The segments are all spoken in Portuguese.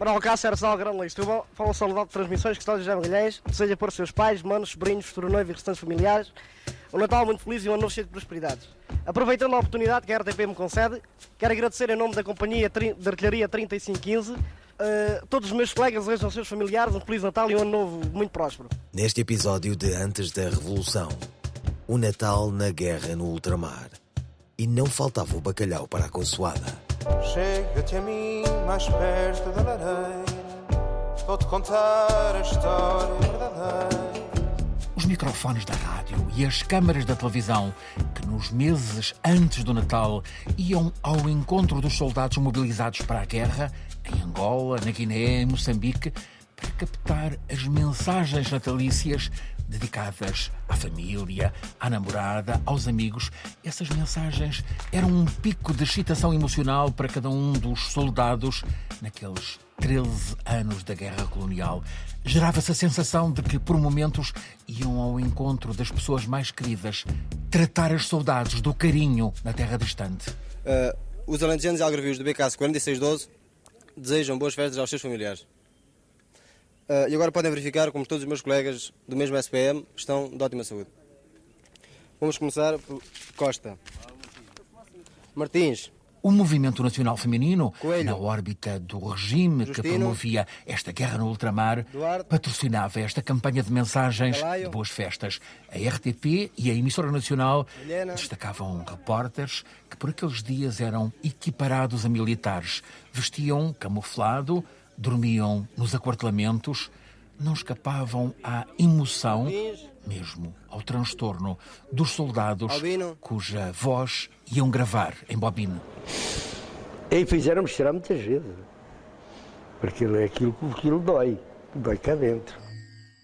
Para o Alcácer, Sal Grande Listúbal, fala saudade de transmissões que Custódio José deseja por seus pais, manos, sobrinhos, futuro noivo e restantes familiares um Natal muito feliz e um ano novo cheio de prosperidades. Aproveitando a oportunidade que a RTP me concede, quero agradecer em nome da Companhia de Artilharia 3515 uh, todos os meus colegas, desejam aos seus familiares um Feliz Natal e um ano novo muito próspero. Neste episódio de Antes da Revolução, o Natal na guerra no ultramar. E não faltava o bacalhau para a consoada. Chega-te a mim mais perto da lareira, vou-te contar a história verdadeira. Os microfones da rádio e as câmaras da televisão, que nos meses antes do Natal iam ao encontro dos soldados mobilizados para a guerra, em Angola, na Guiné, em Moçambique, captar as mensagens natalícias dedicadas à família, à namorada, aos amigos. Essas mensagens eram um pico de excitação emocional para cada um dos soldados naqueles 13 anos da guerra colonial. Gerava-se a sensação de que, por momentos, iam ao encontro das pessoas mais queridas, tratar as saudades do carinho na terra distante. Uh, os alentejanos e algarvios do BKS 4612 desejam boas festas aos seus familiares. Uh, e agora podem verificar como todos os meus colegas do mesmo SPM estão de ótima saúde. Vamos começar por Costa. Martins. O Movimento Nacional Feminino, Coelho. na órbita do regime Justino. que promovia esta guerra no ultramar, Duarte. patrocinava esta campanha de mensagens Galaio. de boas festas. A RTP e a emissora nacional Helena. destacavam repórteres que por aqueles dias eram equiparados a militares. Vestiam camuflado, dormiam nos aquartelamentos, não escapavam à emoção, mesmo ao transtorno, dos soldados Albino. cuja voz iam gravar em bobine. E fizeram-me chorar muitas vezes. Porque aquilo, aquilo, aquilo dói. Dói cá dentro.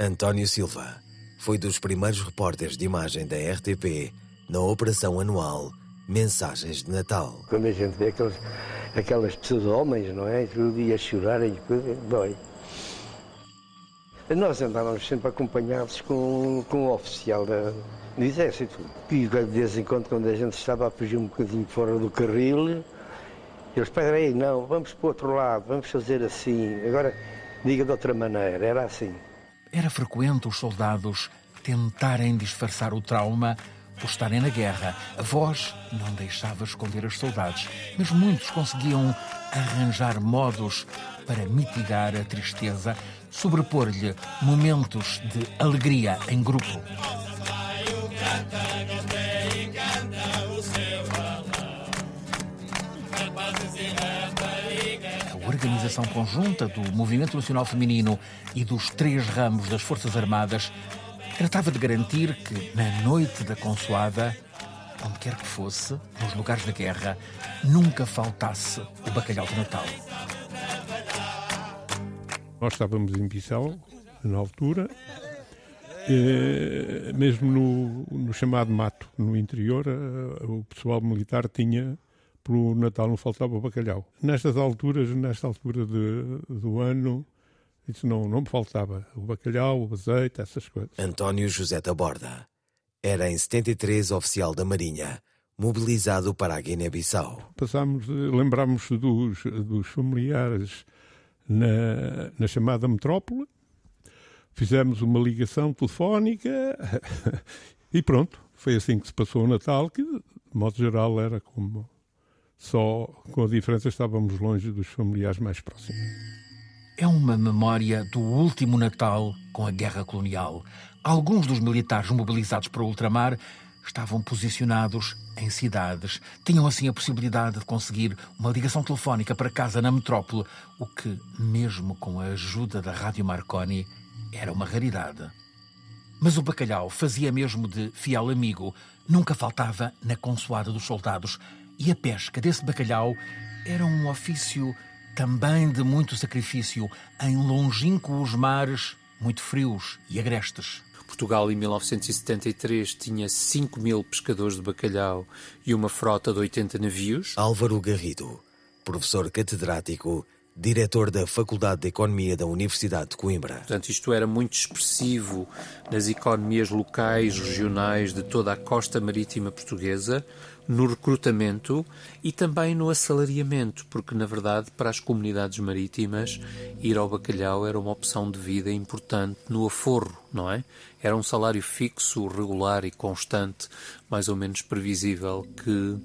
António Silva foi dos primeiros repórteres de imagem da RTP na operação anual Mensagens de Natal. Quando a gente vê aquelas, aquelas pessoas, homens, não é? Tudo ia chorar e coisa, dói. Nós andávamos sempre acompanhados com, com o oficial da, do Exército. E de vez em quando, quando a gente estava a fugir um bocadinho fora do carril, eles, espera aí, não, vamos para o outro lado, vamos fazer assim. Agora, diga de outra maneira, era assim. Era frequente os soldados tentarem disfarçar o trauma por estarem na guerra. A voz não deixava esconder as saudades, mas muitos conseguiam arranjar modos para mitigar a tristeza, sobrepor-lhe momentos de alegria em grupo. A organização conjunta do Movimento Nacional Feminino e dos três ramos das Forças Armadas tratava de garantir que, na noite da consoada, onde quer que fosse, nos lugares da guerra, nunca faltasse o bacalhau de Natal. Nós estávamos em Bissau, na altura, eh, mesmo no, no chamado mato, no interior, eh, o pessoal militar tinha, pelo Natal não faltava o bacalhau. Nestas alturas, nesta altura de- do ano, isso não, não me faltava. O bacalhau, o azeite, essas coisas. António José da Borda era em 73 oficial da Marinha, mobilizado para a Guiné-Bissau. Passámos, lembrámos dos, dos familiares na, na chamada metrópole, fizemos uma ligação telefónica e pronto. Foi assim que se passou o Natal, que de modo geral era como só com a diferença estávamos longe dos familiares mais próximos. É uma memória do último Natal com a guerra colonial. Alguns dos militares mobilizados para o ultramar estavam posicionados em cidades. Tinham assim a possibilidade de conseguir uma ligação telefónica para casa na metrópole, o que, mesmo com a ajuda da Rádio Marconi, era uma raridade. Mas o bacalhau fazia mesmo de fiel amigo, nunca faltava na consoada dos soldados. E a pesca desse bacalhau era um ofício também de muito sacrifício em longínquos mares muito frios e agrestes. Portugal, em 1973, tinha 5 mil pescadores de bacalhau e uma frota de 80 navios. Álvaro Garrido, professor catedrático diretor da Faculdade de Economia da Universidade de Coimbra. Portanto, isto era muito expressivo nas economias locais, regionais de toda a costa marítima portuguesa, no recrutamento e também no assalariamento, porque na verdade para as comunidades marítimas ir ao bacalhau era uma opção de vida importante no aforro, não é? Era um salário fixo, regular e constante, mais ou menos previsível, que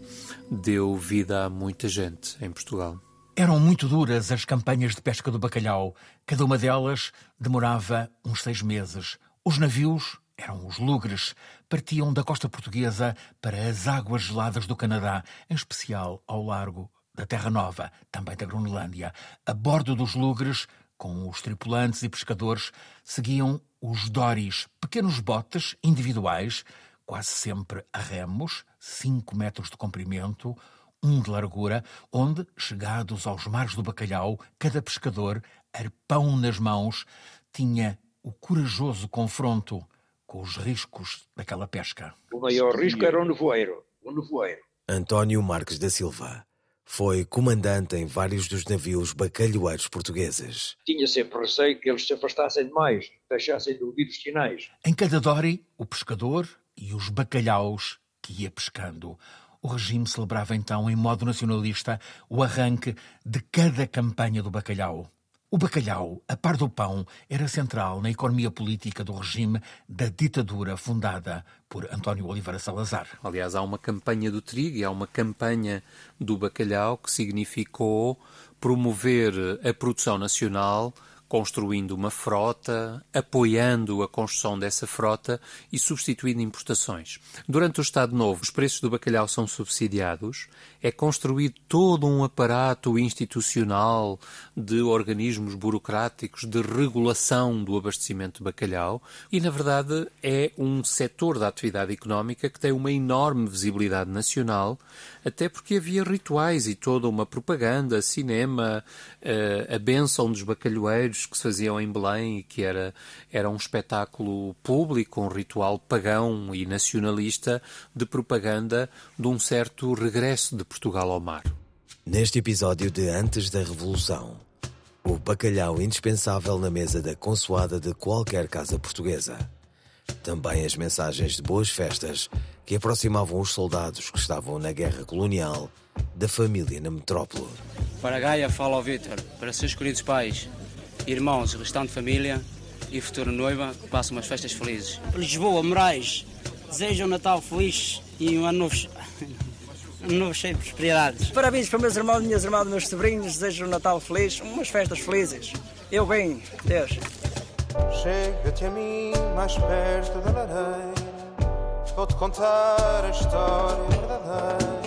deu vida a muita gente em Portugal. Eram muito duras as campanhas de pesca do bacalhau. Cada uma delas demorava uns seis meses. Os navios eram os lugres. Partiam da costa portuguesa para as águas geladas do Canadá, em especial ao largo da Terra Nova, também da Groenlândia. A bordo dos lugres, com os tripulantes e pescadores, seguiam os doris, pequenos botes individuais, quase sempre a remos, 5 metros de comprimento, um de largura, onde, chegados aos mares do bacalhau, cada pescador, arpão nas mãos, tinha o corajoso confronto com os riscos daquela pesca. O maior risco era o nevoeiro. O nevoeiro. António Marques da Silva foi comandante em vários dos navios bacalhoeiros portugueses. Tinha sempre receio que eles se afastassem demais, deixassem de ouvir os sinais. Em cada dory, o pescador e os bacalhaus que ia pescando. O regime celebrava então, em modo nacionalista, o arranque de cada campanha do bacalhau. O bacalhau, a par do pão, era central na economia política do regime da ditadura fundada por António Oliveira Salazar. Aliás, há uma campanha do trigo e há uma campanha do bacalhau que significou promover a produção nacional construindo uma frota, apoiando a construção dessa frota e substituindo importações. Durante o Estado Novo, os preços do bacalhau são subsidiados, é construído todo um aparato institucional de organismos burocráticos de regulação do abastecimento de bacalhau e, na verdade, é um setor da atividade económica que tem uma enorme visibilidade nacional, até porque havia rituais e toda uma propaganda, cinema, eh, a benção dos bacalhoeiros que se faziam em Belém e que era, era um espetáculo público, um ritual pagão e nacionalista de propaganda de um certo regresso de Portugal ao mar. Neste episódio de Antes da Revolução, o bacalhau indispensável na mesa da consoada de qualquer casa portuguesa. Também as mensagens de boas festas que aproximavam os soldados que estavam na guerra colonial da família na metrópole. Para Gaia fala ao Vítor, para seus queridos pais, irmãos, restante família e futura noiva, que passem umas festas felizes. Lisboa, Moraes, desejo um Natal feliz e um ano novo, um novo cheio de prosperidades. Parabéns para meus irmãos, minhas irmãs, meus sobrinhos, desejo um Natal feliz, umas festas felizes. Eu bem, Deus. Chega-te a mim mais perto da lareira, vou-te contar a história verdadeira.